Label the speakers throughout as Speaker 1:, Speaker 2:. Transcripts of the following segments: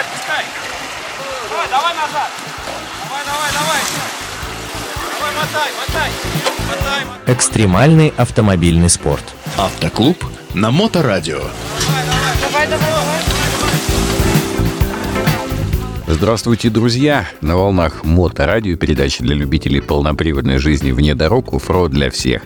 Speaker 1: отпускай. Давай, давай назад. Давай, давай, давай. Давай, мотай, мотай. Мотай, мотай.
Speaker 2: Экстремальный автомобильный спорт.
Speaker 3: Автоклуб на Моторадио.
Speaker 1: Давай, давай, давай.
Speaker 4: Здравствуйте, друзья! На волнах Моторадио передача для любителей полноприводной жизни вне дорог УФРО для всех.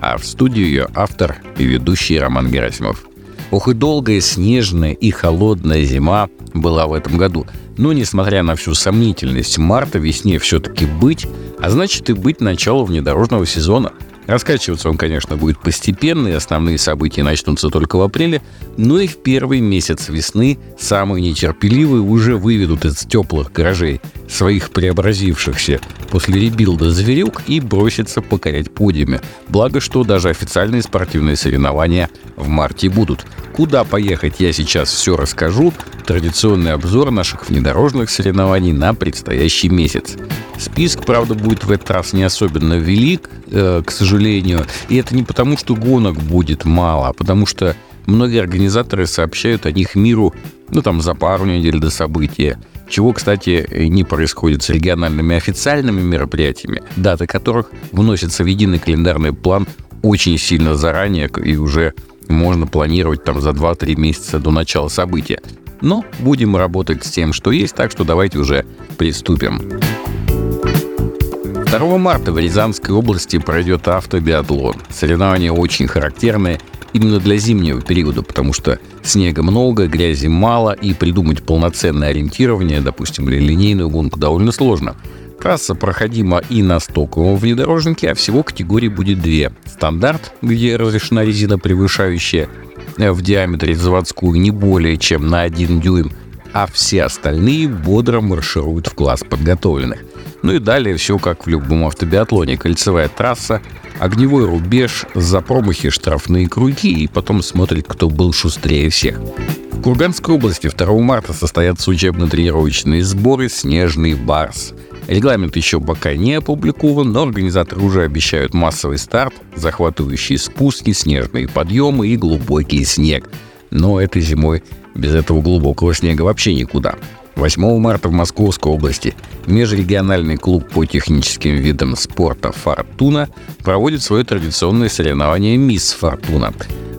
Speaker 4: А в студию ее автор и ведущий Роман Герасимов. Ох и долгая, снежная и холодная зима была в этом году. Но, несмотря на всю сомнительность марта, весне все-таки быть, а значит и быть началом внедорожного сезона – Раскачиваться он, конечно, будет постепенно, и основные события начнутся только в апреле, но и в первый месяц весны самые нетерпеливые уже выведут из теплых гаражей своих преобразившихся после ребилда зверюк и бросятся покорять подиуме. Благо, что даже официальные спортивные соревнования в марте будут. Куда поехать, я сейчас все расскажу. Традиционный обзор наших внедорожных соревнований на предстоящий месяц. Список, правда, будет в этот раз не особенно велик, э, к сожалению. И это не потому, что гонок будет мало, а потому что многие организаторы сообщают о них миру, ну, там, за пару недель до события. Чего, кстати, не происходит с региональными официальными мероприятиями, даты которых вносятся в единый календарный план очень сильно заранее и уже можно планировать там за 2-3 месяца до начала события. Но будем работать с тем, что есть, так что давайте уже приступим. 2 марта в Рязанской области пройдет автобиатлон. Соревнования очень характерные именно для зимнего периода, потому что снега много, грязи мало, и придумать полноценное ориентирование, допустим, или линейную гонку довольно сложно. Трасса проходима и на стоковом внедорожнике, а всего категорий будет две. Стандарт, где разрешена резина, превышающая в диаметре заводскую не более чем на 1 дюйм, а все остальные бодро маршируют в класс подготовленных. Ну и далее все как в любом автобиатлоне. Кольцевая трасса, огневой рубеж, за промахи штрафные круги и потом смотрит, кто был шустрее всех. В Курганской области 2 марта состоятся учебно-тренировочные сборы «Снежный барс». Регламент еще пока не опубликован, но организаторы уже обещают массовый старт, захватывающие спуски, снежные подъемы и глубокий снег. Но этой зимой без этого глубокого снега вообще никуда. 8 марта в Московской области межрегиональный клуб по техническим видам спорта «Фортуна» проводит свое традиционное соревнование «Мисс Фортуна».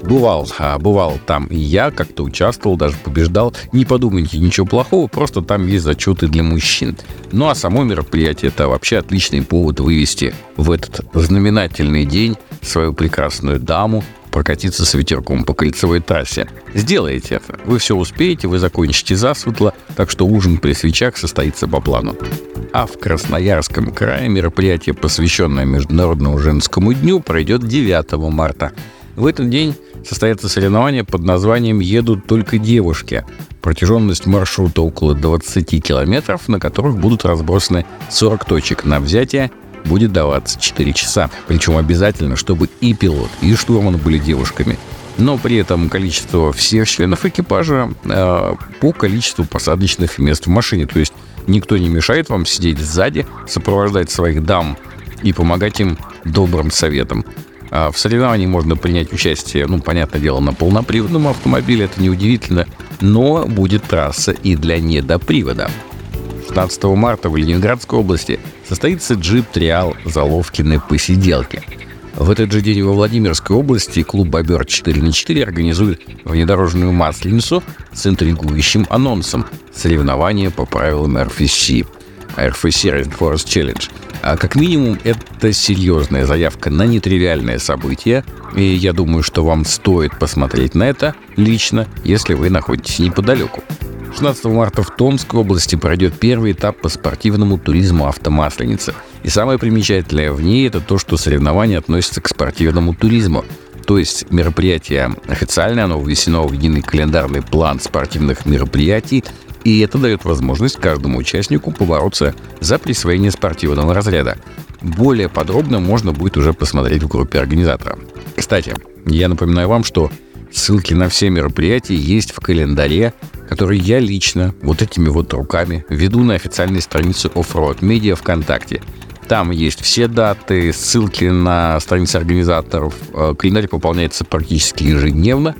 Speaker 4: Бывал, а бывал там и я, как-то участвовал, даже побеждал. Не подумайте ничего плохого, просто там есть зачеты для мужчин. Ну а само мероприятие это вообще отличный повод вывести в этот знаменательный день свою прекрасную даму, прокатиться с ветерком по кольцевой трассе. Сделайте это. Вы все успеете, вы закончите засветло, так что ужин при свечах состоится по плану. А в Красноярском крае мероприятие, посвященное Международному женскому дню, пройдет 9 марта. В этот день состоятся соревнования под названием «Едут только девушки». Протяженность маршрута около 20 километров, на которых будут разбросаны 40 точек на взятие будет даваться 4 часа. Причем обязательно, чтобы и пилот, и штурман были девушками. Но при этом количество всех членов экипажа э, по количеству посадочных мест в машине. То есть никто не мешает вам сидеть сзади, сопровождать своих дам и помогать им добрым советом. А в соревновании можно принять участие, ну, понятное дело, на полноприводном автомобиле, это неудивительно, но будет трасса и для недопривода. 16 марта в Ленинградской области состоится джип-триал Заловкины посиделки. В этот же день во Владимирской области клуб «Бобер 4 на 4 организует внедорожную масленицу с интригующим анонсом соревнования по правилам RFC. RFC Rainforest Challenge. А как минимум, это серьезная заявка на нетривиальное событие, и я думаю, что вам стоит посмотреть на это лично, если вы находитесь неподалеку. 16 марта в Томской области пройдет первый этап по спортивному туризму автомасленицы. И самое примечательное в ней это то, что соревнования относятся к спортивному туризму. То есть мероприятие официальное, оно внесено в единый календарный план спортивных мероприятий, и это дает возможность каждому участнику побороться за присвоение спортивного разряда. Более подробно можно будет уже посмотреть в группе организатора. Кстати, я напоминаю вам, что ссылки на все мероприятия есть в календаре который я лично вот этими вот руками веду на официальной странице Offroad Media ВКонтакте. Там есть все даты, ссылки на страницы организаторов. Э, календарь пополняется практически ежедневно.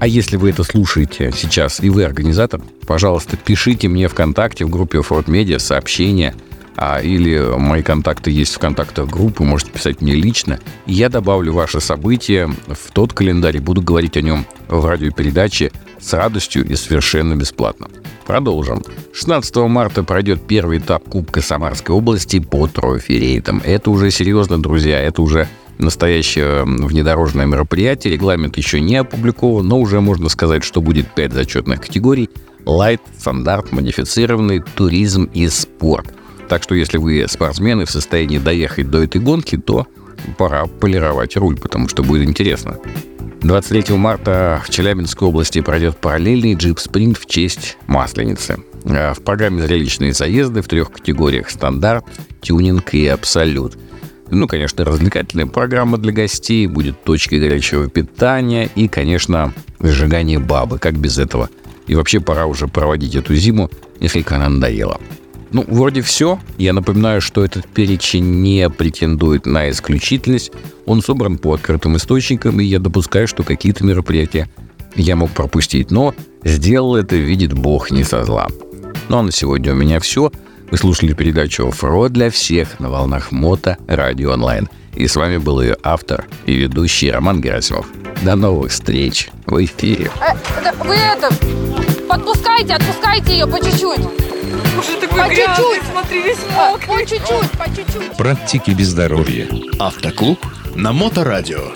Speaker 4: А если вы это слушаете сейчас и вы организатор, пожалуйста, пишите мне ВКонтакте в группе Форд Медиа сообщение – а, или мои контакты есть в контактах группы, можете писать мне лично. И я добавлю ваше событие в тот календарь и буду говорить о нем в радиопередаче с радостью и совершенно бесплатно. Продолжим. 16 марта пройдет первый этап Кубка Самарской области по трофи-рейтам. Это уже серьезно, друзья, это уже настоящее внедорожное мероприятие. Регламент еще не опубликован, но уже можно сказать, что будет 5 зачетных категорий. Лайт, стандарт, модифицированный, туризм и спорт. Так что если вы спортсмены в состоянии доехать до этой гонки, то пора полировать руль, потому что будет интересно. 23 марта в Челябинской области пройдет параллельный джип-спринт в честь Масленицы. А в программе зрелищные заезды в трех категориях «Стандарт», «Тюнинг» и «Абсолют». Ну, конечно, развлекательная программа для гостей, будет точка горячего питания и, конечно, сжигание бабы, как без этого. И вообще пора уже проводить эту зиму, несколько она надоела. Ну, вроде все. Я напоминаю, что этот перечень не претендует на исключительность. Он собран по открытым источникам, и я допускаю, что какие-то мероприятия я мог пропустить. Но сделал это, видит Бог, не со зла. Ну а на сегодня у меня все. Вы слушали передачу «Оффроуд для всех» на волнах Мото Радио Онлайн. И с вами был ее автор и ведущий Роман Герасимов. До новых встреч в эфире.
Speaker 5: Э, вы это, подпускайте, отпускайте ее по чуть-чуть.
Speaker 6: Уже такой
Speaker 5: По
Speaker 6: грязный,
Speaker 5: чуть-чуть.
Speaker 6: смотри, весь
Speaker 5: По
Speaker 6: мокрый.
Speaker 5: чуть-чуть, по чуть-чуть.
Speaker 2: Практики без здоровья.
Speaker 3: Автоклуб на Моторадио.